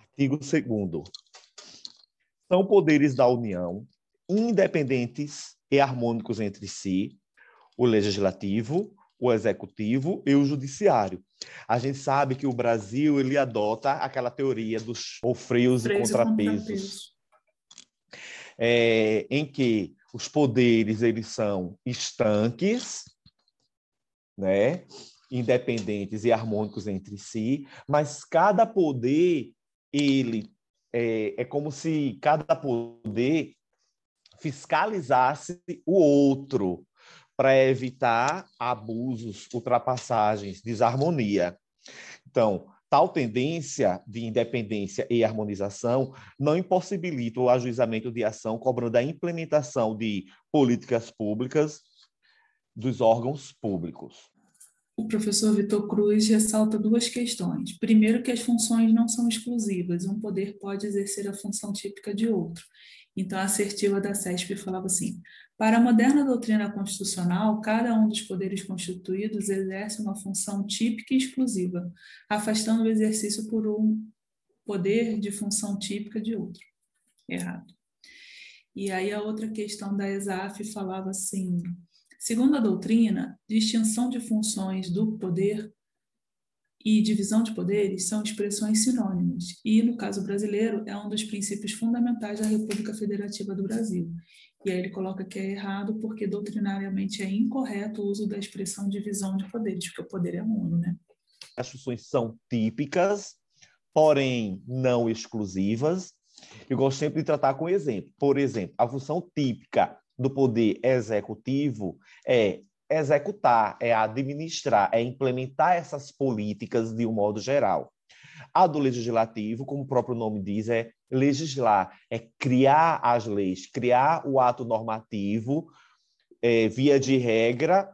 Artigo 2 São poderes da União, independentes e harmônicos entre si, o legislativo, o executivo e o judiciário. A gente sabe que o Brasil ele adota aquela teoria dos freios e contrapesos, é, em que os poderes eles são estanques, né, independentes e harmônicos entre si, mas cada poder ele é, é como se cada poder fiscalizasse o outro para evitar abusos, ultrapassagens, desarmonia. Então, tal tendência de independência e harmonização não impossibilita o ajuizamento de ação cobrando a implementação de políticas públicas dos órgãos públicos o professor Vitor Cruz ressalta duas questões. Primeiro, que as funções não são exclusivas, um poder pode exercer a função típica de outro. Então, a assertiva da CESP falava assim: para a moderna doutrina constitucional, cada um dos poderes constituídos exerce uma função típica e exclusiva, afastando o exercício por um poder de função típica de outro. Errado. E aí, a outra questão da ESAF falava assim: Segundo a doutrina, distinção de funções do poder e divisão de poderes são expressões sinônimas, e, no caso brasileiro, é um dos princípios fundamentais da República Federativa do Brasil. E aí ele coloca que é errado porque doutrinariamente é incorreto o uso da expressão divisão de poderes, porque o poder é uno, né? As funções são típicas, porém não exclusivas. Eu gosto sempre de tratar com exemplo. Por exemplo, a função típica do poder executivo é executar, é administrar, é implementar essas políticas de um modo geral. A do legislativo, como o próprio nome diz, é legislar, é criar as leis, criar o ato normativo, é, via de regra,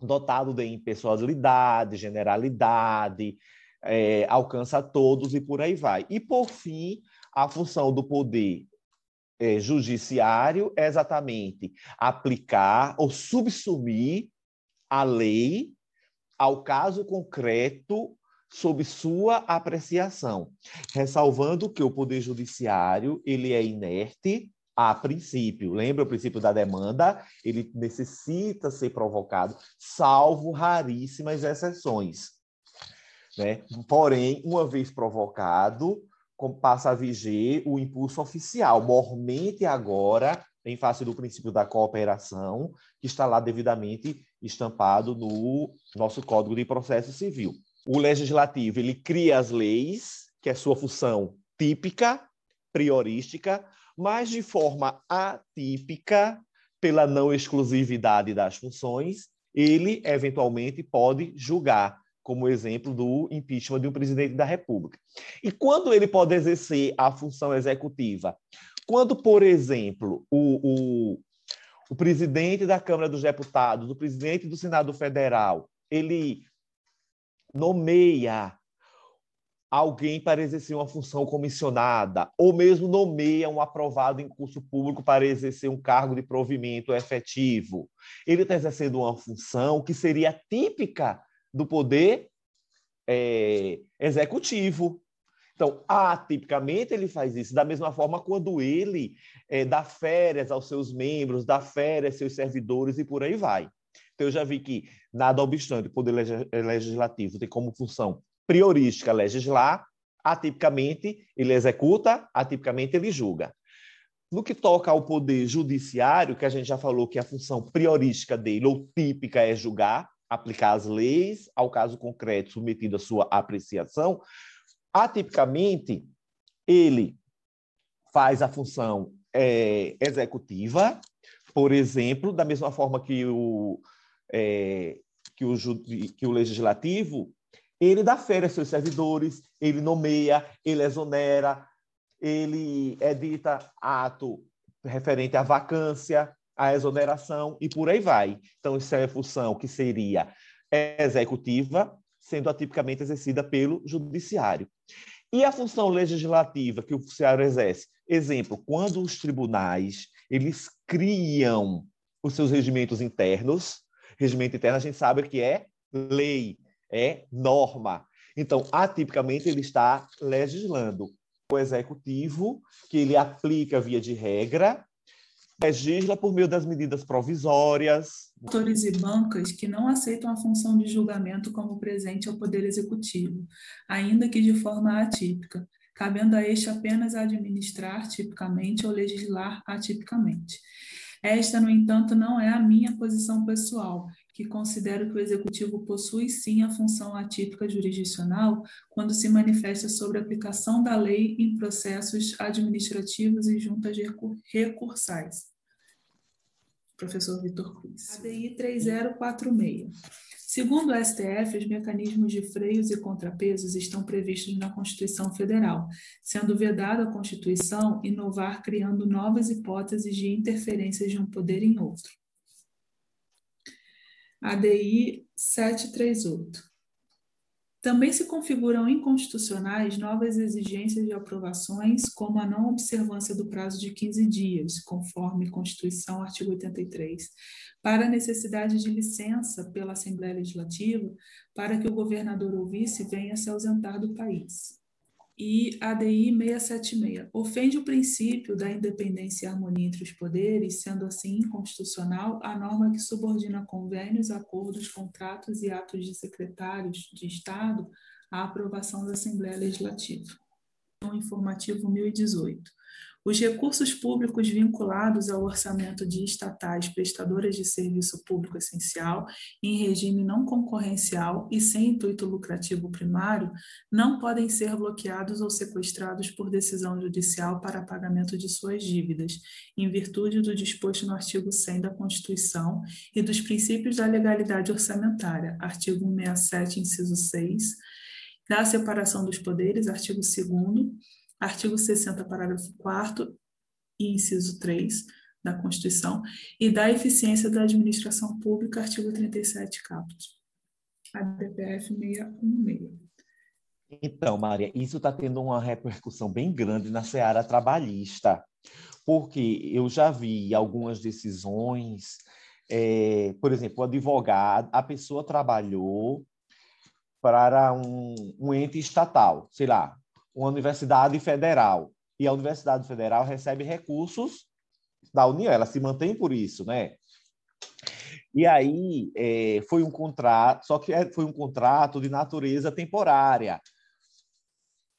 dotado de impessoalidade, generalidade, é, alcança todos e por aí vai. E, por fim, a função do poder é, judiciário é exatamente aplicar ou subsumir a lei ao caso concreto sob sua apreciação, ressalvando que o poder judiciário ele é inerte a princípio. Lembra o princípio da demanda? Ele necessita ser provocado, salvo raríssimas exceções. Né? Porém, uma vez provocado, passa a viger o impulso oficial, mormente agora, em face do princípio da cooperação, que está lá devidamente estampado no nosso Código de Processo Civil. O legislativo, ele cria as leis, que é sua função típica, priorística, mas de forma atípica, pela não exclusividade das funções, ele eventualmente pode julgar como exemplo do impeachment de um presidente da República. E quando ele pode exercer a função executiva? Quando, por exemplo, o, o, o presidente da Câmara dos Deputados, o presidente do Senado Federal, ele nomeia alguém para exercer uma função comissionada, ou mesmo nomeia um aprovado em curso público para exercer um cargo de provimento efetivo. Ele está exercendo uma função que seria típica do poder é, executivo. Então, atipicamente ele faz isso. Da mesma forma, quando ele é, dá férias aos seus membros, dá férias aos seus servidores e por aí vai. Então, eu já vi que, nada obstante, o Poder Legislativo tem como função priorística legislar, atipicamente ele executa, atipicamente ele julga. No que toca ao Poder Judiciário, que a gente já falou que a função priorística dele, ou típica, é julgar, aplicar as leis ao caso concreto submetido à sua apreciação, atipicamente ele faz a função é, executiva, por exemplo, da mesma forma que o, é, que o, que o legislativo, ele dá férias aos seus servidores, ele nomeia, ele exonera, ele edita ato referente à vacância, a exoneração e por aí vai. Então, isso é a função que seria executiva, sendo atipicamente exercida pelo judiciário. E a função legislativa que o judiciário exerce? Exemplo, quando os tribunais eles criam os seus regimentos internos, regimento interno a gente sabe que é lei, é norma. Então, atipicamente, ele está legislando. O executivo, que ele aplica via de regra, legisla por meio das medidas provisórias. Autores e bancas que não aceitam a função de julgamento como presente ao Poder Executivo, ainda que de forma atípica, cabendo a este apenas administrar tipicamente ou legislar atipicamente. Esta, no entanto, não é a minha posição pessoal, que considero que o executivo possui sim a função atípica jurisdicional quando se manifesta sobre a aplicação da lei em processos administrativos e juntas recursais. Professor Vitor Cruz. ADI 3046. Segundo o STF, os mecanismos de freios e contrapesos estão previstos na Constituição Federal, sendo vedado a Constituição inovar criando novas hipóteses de interferências de um poder em outro. ADI 738. Também se configuram inconstitucionais novas exigências de aprovações, como a não observância do prazo de 15 dias, conforme Constituição, artigo 83, para a necessidade de licença pela Assembleia Legislativa para que o governador ou vice venha se ausentar do país e ADI 676. Ofende o princípio da independência e harmonia entre os poderes, sendo assim inconstitucional a norma que subordina convênios, acordos, contratos e atos de secretários de Estado à aprovação da Assembleia Legislativa. Informativo 1018. Os recursos públicos vinculados ao orçamento de estatais prestadoras de serviço público essencial, em regime não concorrencial e sem intuito lucrativo primário, não podem ser bloqueados ou sequestrados por decisão judicial para pagamento de suas dívidas, em virtude do disposto no artigo 100 da Constituição e dos princípios da legalidade orçamentária, artigo 167, inciso 6, da separação dos poderes, artigo 2 artigo 60, parágrafo 4 e inciso 3 da Constituição, e da eficiência da administração pública, artigo 37, caput. ADPF 616. Então, Maria, isso está tendo uma repercussão bem grande na seara trabalhista, porque eu já vi algumas decisões, é, por exemplo, o advogado, a pessoa trabalhou para um, um ente estatal, sei lá, uma universidade federal e a universidade federal recebe recursos da União, ela se mantém por isso, né? E aí é, foi um contrato, só que é, foi um contrato de natureza temporária.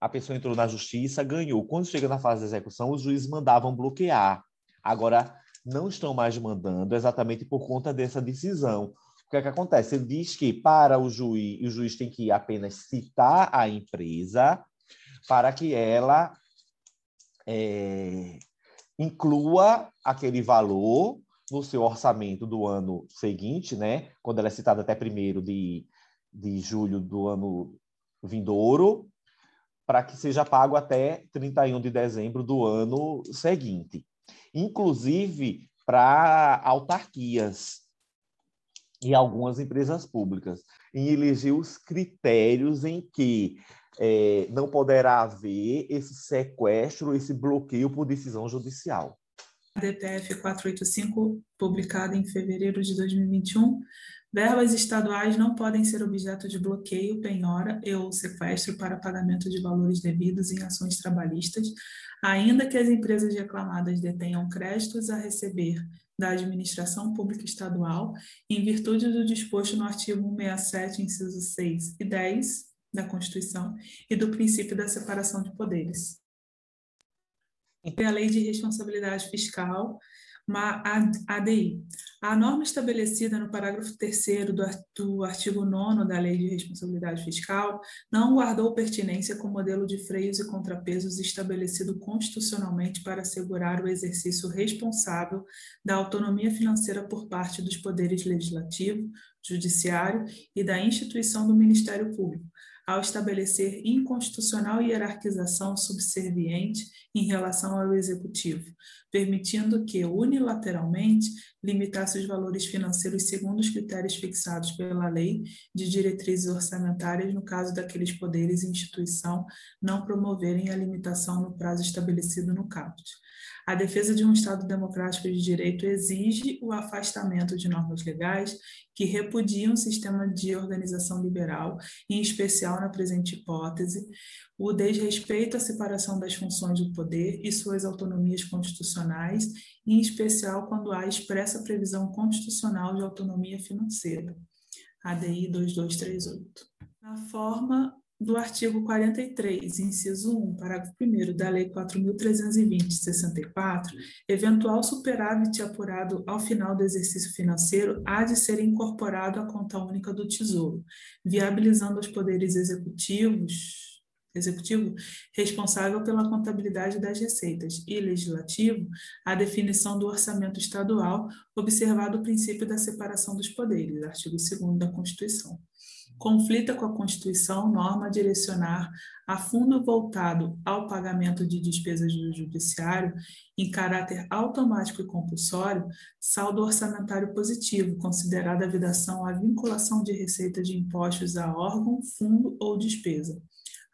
A pessoa entrou na justiça, ganhou. Quando chega na fase de execução, os juízes mandavam bloquear. Agora, não estão mais mandando exatamente por conta dessa decisão. O que é que acontece? Ele diz que para o juiz, o juiz tem que apenas citar a empresa para que ela é, inclua aquele valor no seu orçamento do ano seguinte, né? quando ela é citada até 1 de, de julho do ano vindouro, para que seja pago até 31 de dezembro do ano seguinte. Inclusive para autarquias e algumas empresas públicas, em eleger os critérios em que é, não poderá haver esse sequestro, esse bloqueio por decisão judicial. A DPF 485, publicada em fevereiro de 2021, verbas estaduais não podem ser objeto de bloqueio, penhora e ou sequestro para pagamento de valores devidos em ações trabalhistas, ainda que as empresas reclamadas detenham créditos a receber da administração pública estadual, em virtude do disposto no artigo 167, incisos 6 e 10 da Constituição e do princípio da separação de poderes. E a Lei de Responsabilidade Fiscal, uma ADI. A norma estabelecida no parágrafo 3 do, artigo 9 da Lei de Responsabilidade Fiscal não guardou pertinência com o modelo de freios e contrapesos estabelecido constitucionalmente para assegurar o exercício responsável da autonomia financeira por parte dos poderes legislativo, judiciário e da instituição do Ministério Público, ao estabelecer inconstitucional hierarquização subserviente em relação ao executivo, permitindo que, unilateralmente, limitasse os valores financeiros segundo os critérios fixados pela lei de diretrizes orçamentárias no caso daqueles poderes e instituição não promoverem a limitação no prazo estabelecido no caput. A defesa de um Estado democrático de direito exige o afastamento de normas legais que repudiam o sistema de organização liberal, em especial na presente hipótese, o desrespeito à separação das funções do poder e suas autonomias constitucionais, em especial quando há expressa previsão constitucional de autonomia financeira. ADI 2238. Na forma do artigo 43, inciso 1, parágrafo 1 da Lei 4.320-64, eventual superávit apurado ao final do exercício financeiro há de ser incorporado à conta única do Tesouro, viabilizando os poderes executivos executivo responsável pela contabilidade das receitas e legislativo a definição do orçamento estadual, observado o princípio da separação dos poderes, artigo 2 da Constituição conflita com a Constituição norma direcionar a fundo voltado ao pagamento de despesas do Judiciário, em caráter automático e compulsório, saldo orçamentário positivo, considerada a vidação à vinculação de receita de impostos a órgão, fundo ou despesa.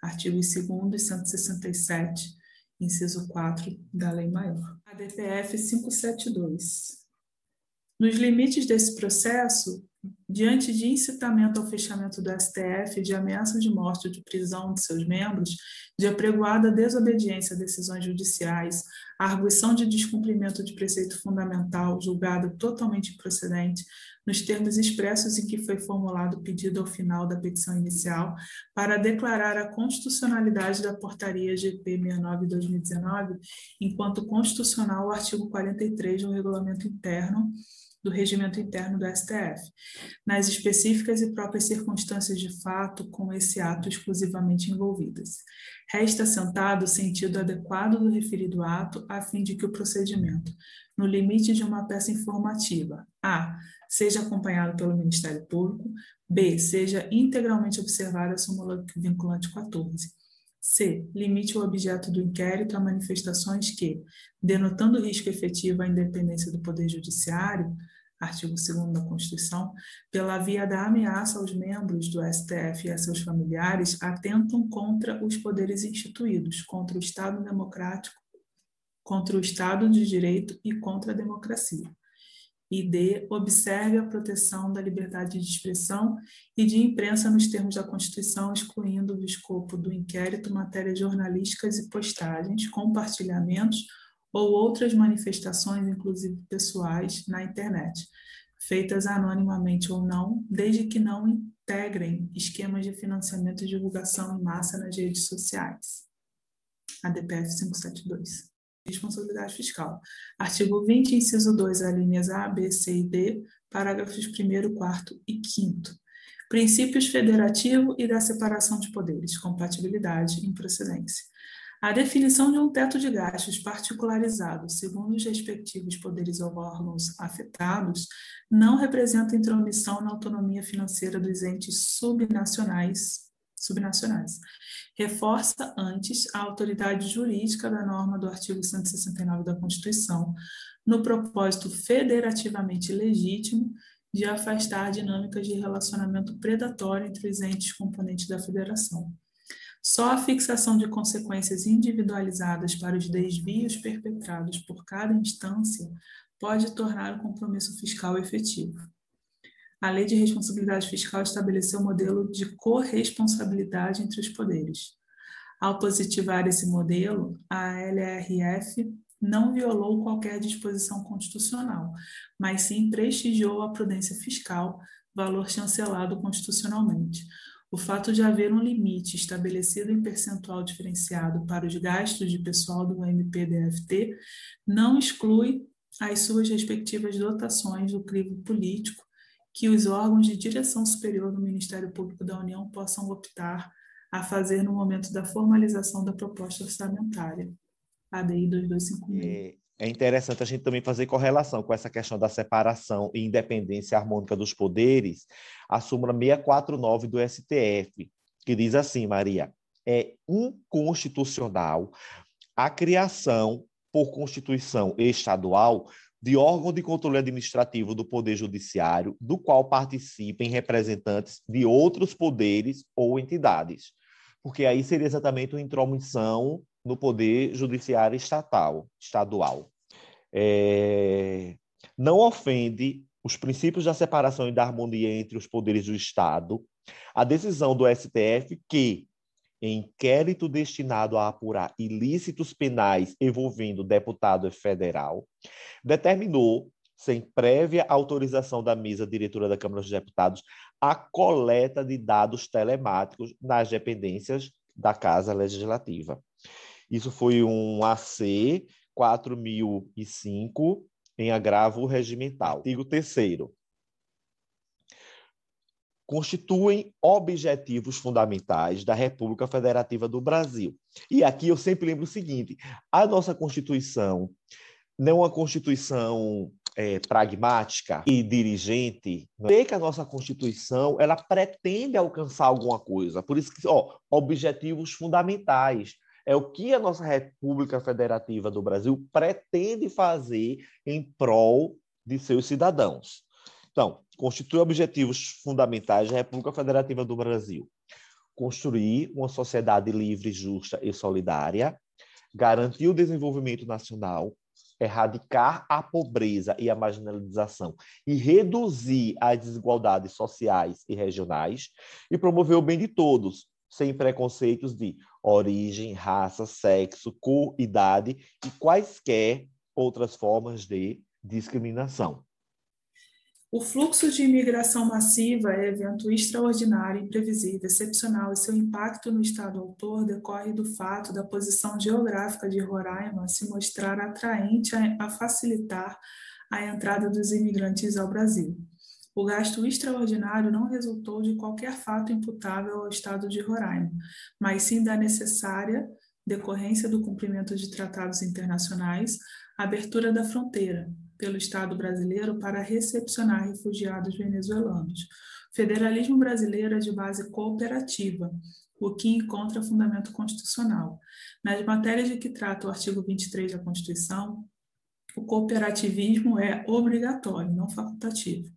Artigos 2 e 167, inciso 4 da Lei Maior. A DPF 572. Nos limites desse processo, diante de incitamento ao fechamento do STF, de ameaça de morte ou de prisão de seus membros, de apregoada desobediência a decisões judiciais, a arguição de descumprimento de preceito fundamental julgado totalmente improcedente, nos termos expressos em que foi formulado o pedido ao final da petição inicial, para declarar a constitucionalidade da portaria GP 69-2019, enquanto constitucional o artigo 43 do regulamento interno do regimento interno do STF, nas específicas e próprias circunstâncias de fato com esse ato exclusivamente envolvidas. Resta assentado o sentido adequado do referido ato, a fim de que o procedimento, no limite de uma peça informativa, a. seja acompanhado pelo Ministério Público, b. seja integralmente observada a súmula vinculante 14. C. Limite o objeto do inquérito a manifestações que, denotando risco efetivo à independência do Poder Judiciário, artigo 2 da Constituição, pela via da ameaça aos membros do STF e a seus familiares, atentam contra os poderes instituídos, contra o Estado democrático, contra o Estado de Direito e contra a democracia. E D. Observe a proteção da liberdade de expressão e de imprensa nos termos da Constituição, excluindo do escopo do inquérito matérias jornalísticas e postagens, compartilhamentos ou outras manifestações, inclusive pessoais, na internet, feitas anonimamente ou não, desde que não integrem esquemas de financiamento e divulgação em massa nas redes sociais. ADPF 572. Responsabilidade fiscal. Artigo 20, inciso 2, alíneas A, B, C e D, parágrafos 1, 4 e 5. Princípios federativo e da separação de poderes, compatibilidade e improcedência. A definição de um teto de gastos particularizado, segundo os respectivos poderes ou órgãos afetados, não representa intromissão na autonomia financeira dos entes subnacionais, subnacionais. Reforça antes a autoridade jurídica da norma do artigo 169 da Constituição, no propósito federativamente legítimo de afastar dinâmicas de relacionamento predatório entre os entes componentes da federação. Só a fixação de consequências individualizadas para os desvios perpetrados por cada instância pode tornar o compromisso fiscal efetivo. A Lei de Responsabilidade Fiscal estabeleceu o um modelo de corresponsabilidade entre os poderes. Ao positivar esse modelo, a LRF não violou qualquer disposição constitucional, mas sim prestigiou a prudência fiscal, valor chancelado constitucionalmente, o fato de haver um limite estabelecido em percentual diferenciado para os gastos de pessoal do MPDFT não exclui as suas respectivas dotações do crivo político que os órgãos de direção superior do Ministério Público da União possam optar a fazer no momento da formalização da proposta orçamentária. ADI 2256 é interessante a gente também fazer correlação com essa questão da separação e independência harmônica dos poderes, a súmula 649 do STF, que diz assim, Maria, é inconstitucional a criação por constituição estadual de órgão de controle administrativo do Poder Judiciário, do qual participem representantes de outros poderes ou entidades. Porque aí seria exatamente uma intromissão no poder judiciário estatal, estadual. É, não ofende os princípios da separação e da harmonia entre os poderes do Estado, a decisão do STF que, em inquérito destinado a apurar ilícitos penais envolvendo deputado federal, determinou, sem prévia autorização da mesa diretora da Câmara dos Deputados, a coleta de dados telemáticos nas dependências da Casa Legislativa. Isso foi um AC 4005 em agravo regimental. Artigo 3 constituem objetivos fundamentais da República Federativa do Brasil. E aqui eu sempre lembro o seguinte: a nossa Constituição não é uma Constituição é, pragmática e dirigente. Vê que a nossa Constituição ela pretende alcançar alguma coisa. Por isso que, ó, objetivos fundamentais é o que a nossa República Federativa do Brasil pretende fazer em prol de seus cidadãos. Então, constitui objetivos fundamentais da República Federativa do Brasil. Construir uma sociedade livre, justa e solidária, garantir o desenvolvimento nacional, erradicar a pobreza e a marginalização e reduzir as desigualdades sociais e regionais e promover o bem de todos, sem preconceitos de origem, raça, sexo, cor, idade e quaisquer outras formas de discriminação. O fluxo de imigração massiva é evento extraordinário, imprevisível, excepcional e seu impacto no Estado autor decorre do fato da posição geográfica de Roraima se mostrar atraente a facilitar a entrada dos imigrantes ao Brasil. O gasto extraordinário não resultou de qualquer fato imputável ao Estado de Roraima, mas sim da necessária decorrência do cumprimento de tratados internacionais, abertura da fronteira, pelo Estado brasileiro para recepcionar refugiados venezuelanos. Federalismo brasileiro é de base cooperativa, o que encontra fundamento constitucional. Nas matérias de que trata o artigo 23 da Constituição, o cooperativismo é obrigatório, não facultativo.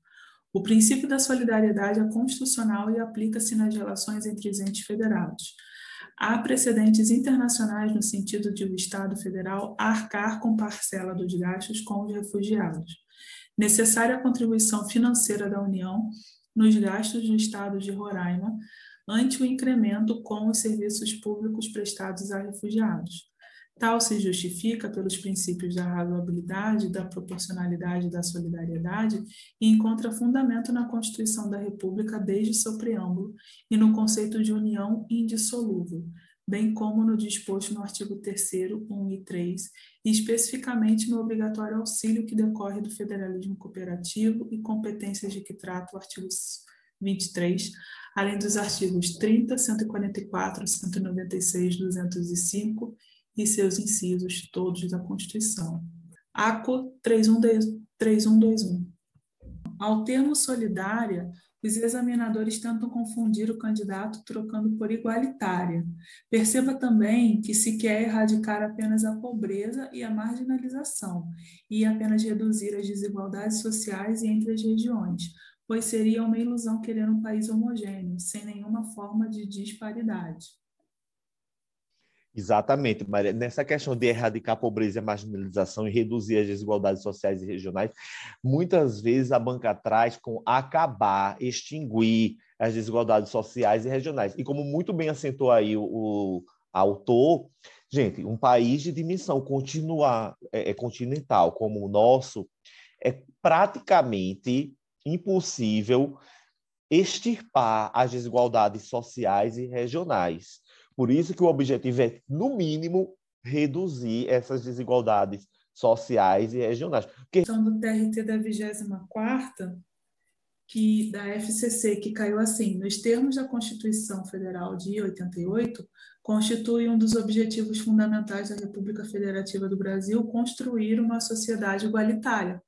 O princípio da solidariedade é constitucional e aplica-se nas relações entre os entes federados. Há precedentes internacionais no sentido de o Estado federal arcar com parcela dos gastos com os refugiados. Necessária a contribuição financeira da União nos gastos do Estado de Roraima ante o incremento com os serviços públicos prestados a refugiados. Tal se justifica pelos princípios da razoabilidade, da proporcionalidade e da solidariedade e encontra fundamento na Constituição da República desde seu preâmbulo e no conceito de união indissolúvel, bem como no disposto no artigo 3 1 e 3, e especificamente no obrigatório auxílio que decorre do federalismo cooperativo e competências de que trata o artigo 23, além dos artigos 30, 144, 196, 205 e seus incisos todos da Constituição. ACO 3121. Ao termo solidária, os examinadores tentam confundir o candidato trocando por igualitária. Perceba também que se quer erradicar apenas a pobreza e a marginalização, e apenas reduzir as desigualdades sociais e entre as regiões, pois seria uma ilusão querer um país homogêneo, sem nenhuma forma de disparidade. Exatamente, Maria. Nessa questão de erradicar a pobreza e a marginalização e reduzir as desigualdades sociais e regionais, muitas vezes a banca traz com acabar, extinguir as desigualdades sociais e regionais. E como muito bem acentou aí o, o autor, gente, um país de dimensão é, é continental como o nosso, é praticamente impossível extirpar as desigualdades sociais e regionais. Por isso que o objetivo é, no mínimo, reduzir essas desigualdades sociais e regionais. Porque... questão do TRT da 24 que da FCC, que caiu assim, nos termos da Constituição Federal de 88, constitui um dos objetivos fundamentais da República Federativa do Brasil construir uma sociedade igualitária.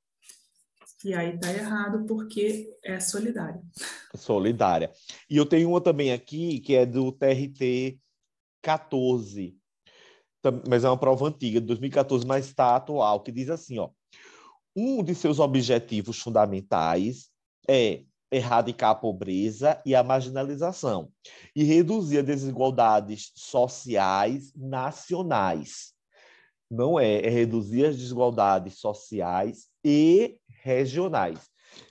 E aí está errado porque é solidária. Solidária. E eu tenho uma também aqui que é do TRT 2014, mas é uma prova antiga, de 2014, mas está atual, que diz assim, ó, um de seus objetivos fundamentais é erradicar a pobreza e a marginalização e reduzir as desigualdades sociais nacionais. Não é, é reduzir as desigualdades sociais e regionais.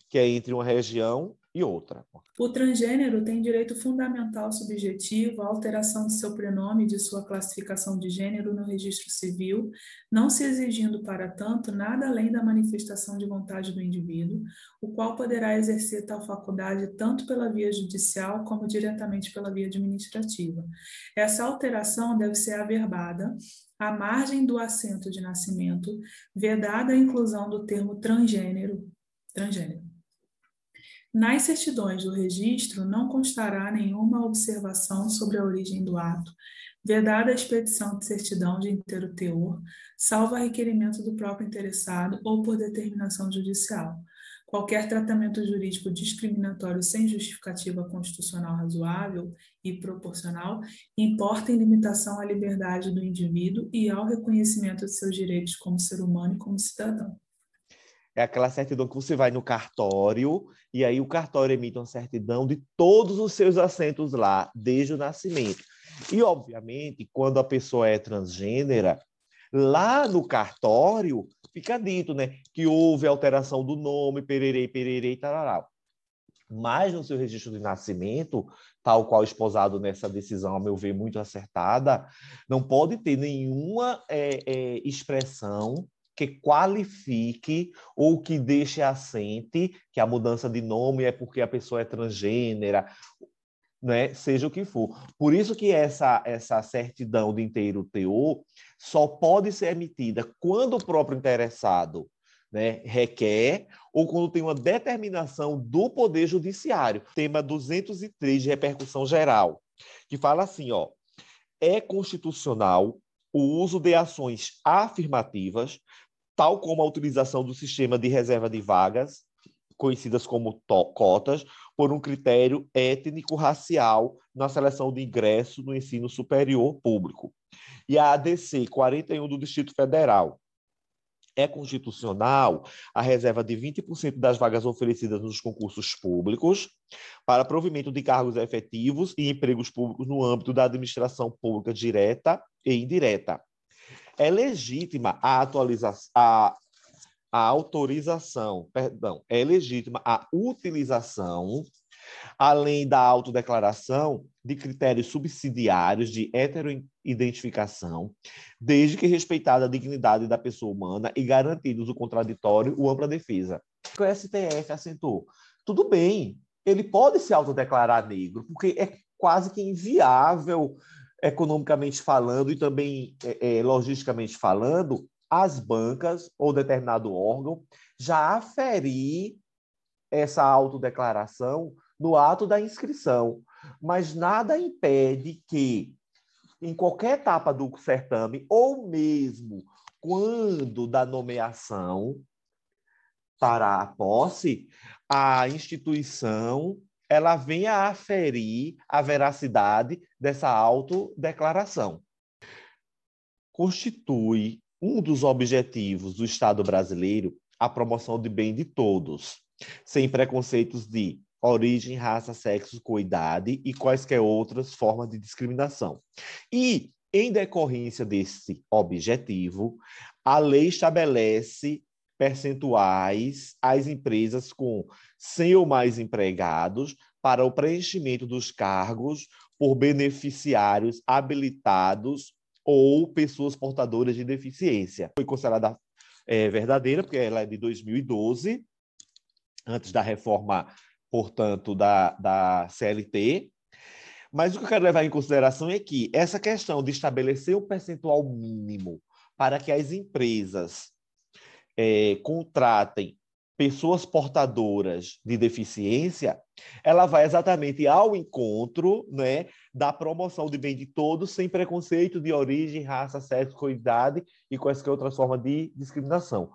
que é entre uma região e outra. O transgênero tem direito fundamental subjetivo à alteração de seu prenome e de sua classificação de gênero no registro civil, não se exigindo, para tanto, nada além da manifestação de vontade do indivíduo, o qual poderá exercer tal faculdade tanto pela via judicial como diretamente pela via administrativa. Essa alteração deve ser averbada à margem do assento de nascimento, vedada a inclusão do termo transgênero, transgênero nas certidões do registro não constará nenhuma observação sobre a origem do ato, vedada a expedição de certidão de inteiro teor, salvo a requerimento do próprio interessado ou por determinação judicial. Qualquer tratamento jurídico discriminatório sem justificativa constitucional razoável e proporcional importa em limitação à liberdade do indivíduo e ao reconhecimento de seus direitos como ser humano e como cidadão. É aquela certidão que você vai no cartório e aí o cartório emite uma certidão de todos os seus assentos lá, desde o nascimento. E, obviamente, quando a pessoa é transgênera, lá no cartório fica dito né, que houve alteração do nome, pererei, pererei, tarará. Mas no seu registro de nascimento, tal qual esposado nessa decisão, a meu ver, muito acertada, não pode ter nenhuma é, é, expressão que qualifique ou que deixe assente que a mudança de nome é porque a pessoa é transgênera, né? seja o que for. Por isso que essa, essa certidão de inteiro teor só pode ser emitida quando o próprio interessado né, requer ou quando tem uma determinação do Poder Judiciário. Tema 203 de repercussão geral, que fala assim, ó, é constitucional o uso de ações afirmativas tal como a utilização do sistema de reserva de vagas, conhecidas como cotas, por um critério étnico-racial na seleção de ingresso no ensino superior público. E a ADC 41 do Distrito Federal. É constitucional a reserva de 20% das vagas oferecidas nos concursos públicos para provimento de cargos efetivos e empregos públicos no âmbito da administração pública direta e indireta é legítima a atualização, a, a autorização, perdão, é legítima a utilização, além da autodeclaração, de critérios subsidiários de heteroidentificação, desde que respeitada a dignidade da pessoa humana e garantidos o contraditório ou ampla defesa. O STF assentou. Tudo bem, ele pode se autodeclarar negro, porque é quase que inviável economicamente falando e também é, é, logisticamente falando, as bancas ou determinado órgão já aferir essa autodeclaração no ato da inscrição. Mas nada impede que, em qualquer etapa do certame, ou mesmo quando da nomeação para a posse, a instituição ela venha aferir a veracidade dessa autodeclaração. Constitui um dos objetivos do Estado brasileiro a promoção de bem de todos, sem preconceitos de origem, raça, sexo, coidade e quaisquer outras formas de discriminação. E, em decorrência desse objetivo, a lei estabelece percentuais às empresas com 100 ou mais empregados para o preenchimento dos cargos por beneficiários habilitados ou pessoas portadoras de deficiência. Foi considerada é, verdadeira, porque ela é de 2012, antes da reforma, portanto, da, da CLT. Mas o que eu quero levar em consideração é que essa questão de estabelecer um percentual mínimo para que as empresas é, contratem pessoas portadoras de deficiência, ela vai exatamente ao encontro né, da promoção de bem de todos, sem preconceito de origem, raça, sexo, idade e quaisquer outras formas de discriminação.